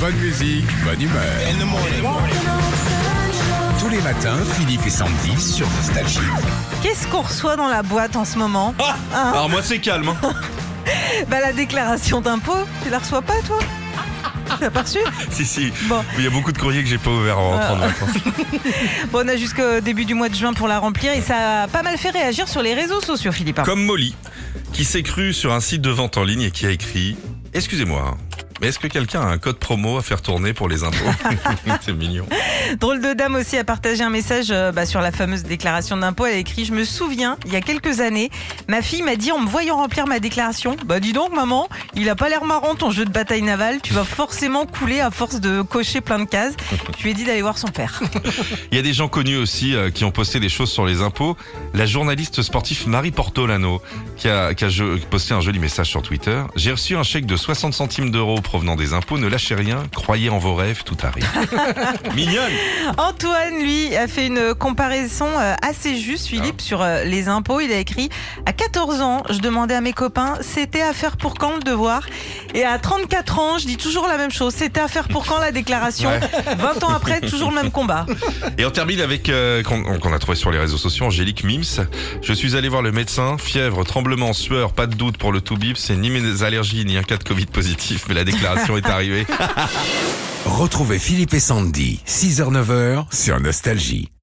Bonne musique, bonne humeur. Tous les matins, Philippe et Sandy sur Nostalgie. Qu'est-ce qu'on reçoit dans la boîte en ce moment Ah Alors moi c'est calme. hein. Bah la déclaration d'impôt, tu la reçois pas toi Tu l'as pas reçue si si. Bon. Il y a beaucoup de courriers que j'ai pas ouverts en rentrant de vacances. Bon, on a jusqu'au début du mois de juin pour la remplir et ça a pas mal fait réagir sur les réseaux sociaux, Philippe. Comme Molly, qui s'est cru sur un site de vente en ligne et qui a écrit Excusez-moi, hein, mais est-ce que quelqu'un a un code promo à faire tourner pour les impôts C'est mignon. Drôle de dame aussi a partagé un message euh, bah, sur la fameuse déclaration d'impôt. Elle a écrit Je me souviens, il y a quelques années, ma fille m'a dit en me voyant remplir ma déclaration Bah dis donc, maman, il a pas l'air marrant ton jeu de bataille navale. Tu vas forcément couler à force de cocher plein de cases. Je lui ai dit d'aller voir son père. Il y a des gens connus aussi euh, qui ont posté des choses sur les impôts. La journaliste sportive Marie Portolano qui a, qui a jo- posté un joli message sur Twitter. J'ai reçu un chèque de 60 centimes d'euros provenant des impôts. Ne lâchez rien, croyez en vos rêves, tout arrive. Mignonne Antoine, lui, a fait une comparaison euh, assez juste, Philippe, sur euh, les impôts. Il a écrit À 14 ans, je demandais à mes copains C'était à faire pour quand le devoir? Et à 34 ans, je dis toujours la même chose C'était à faire pour quand la déclaration Ouais. 20 ans après, toujours le même combat. Et on termine avec euh, qu'on a trouvé sur les réseaux sociaux Angélique Mims. Je suis allé voir le médecin, fièvre, tremblement, sueur, pas de doute pour le tout bip, c'est ni mes allergies ni un cas de Covid positif, mais la déclaration est arrivée. Retrouvez Philippe et Sandy, 6h-9h sur Nostalgie.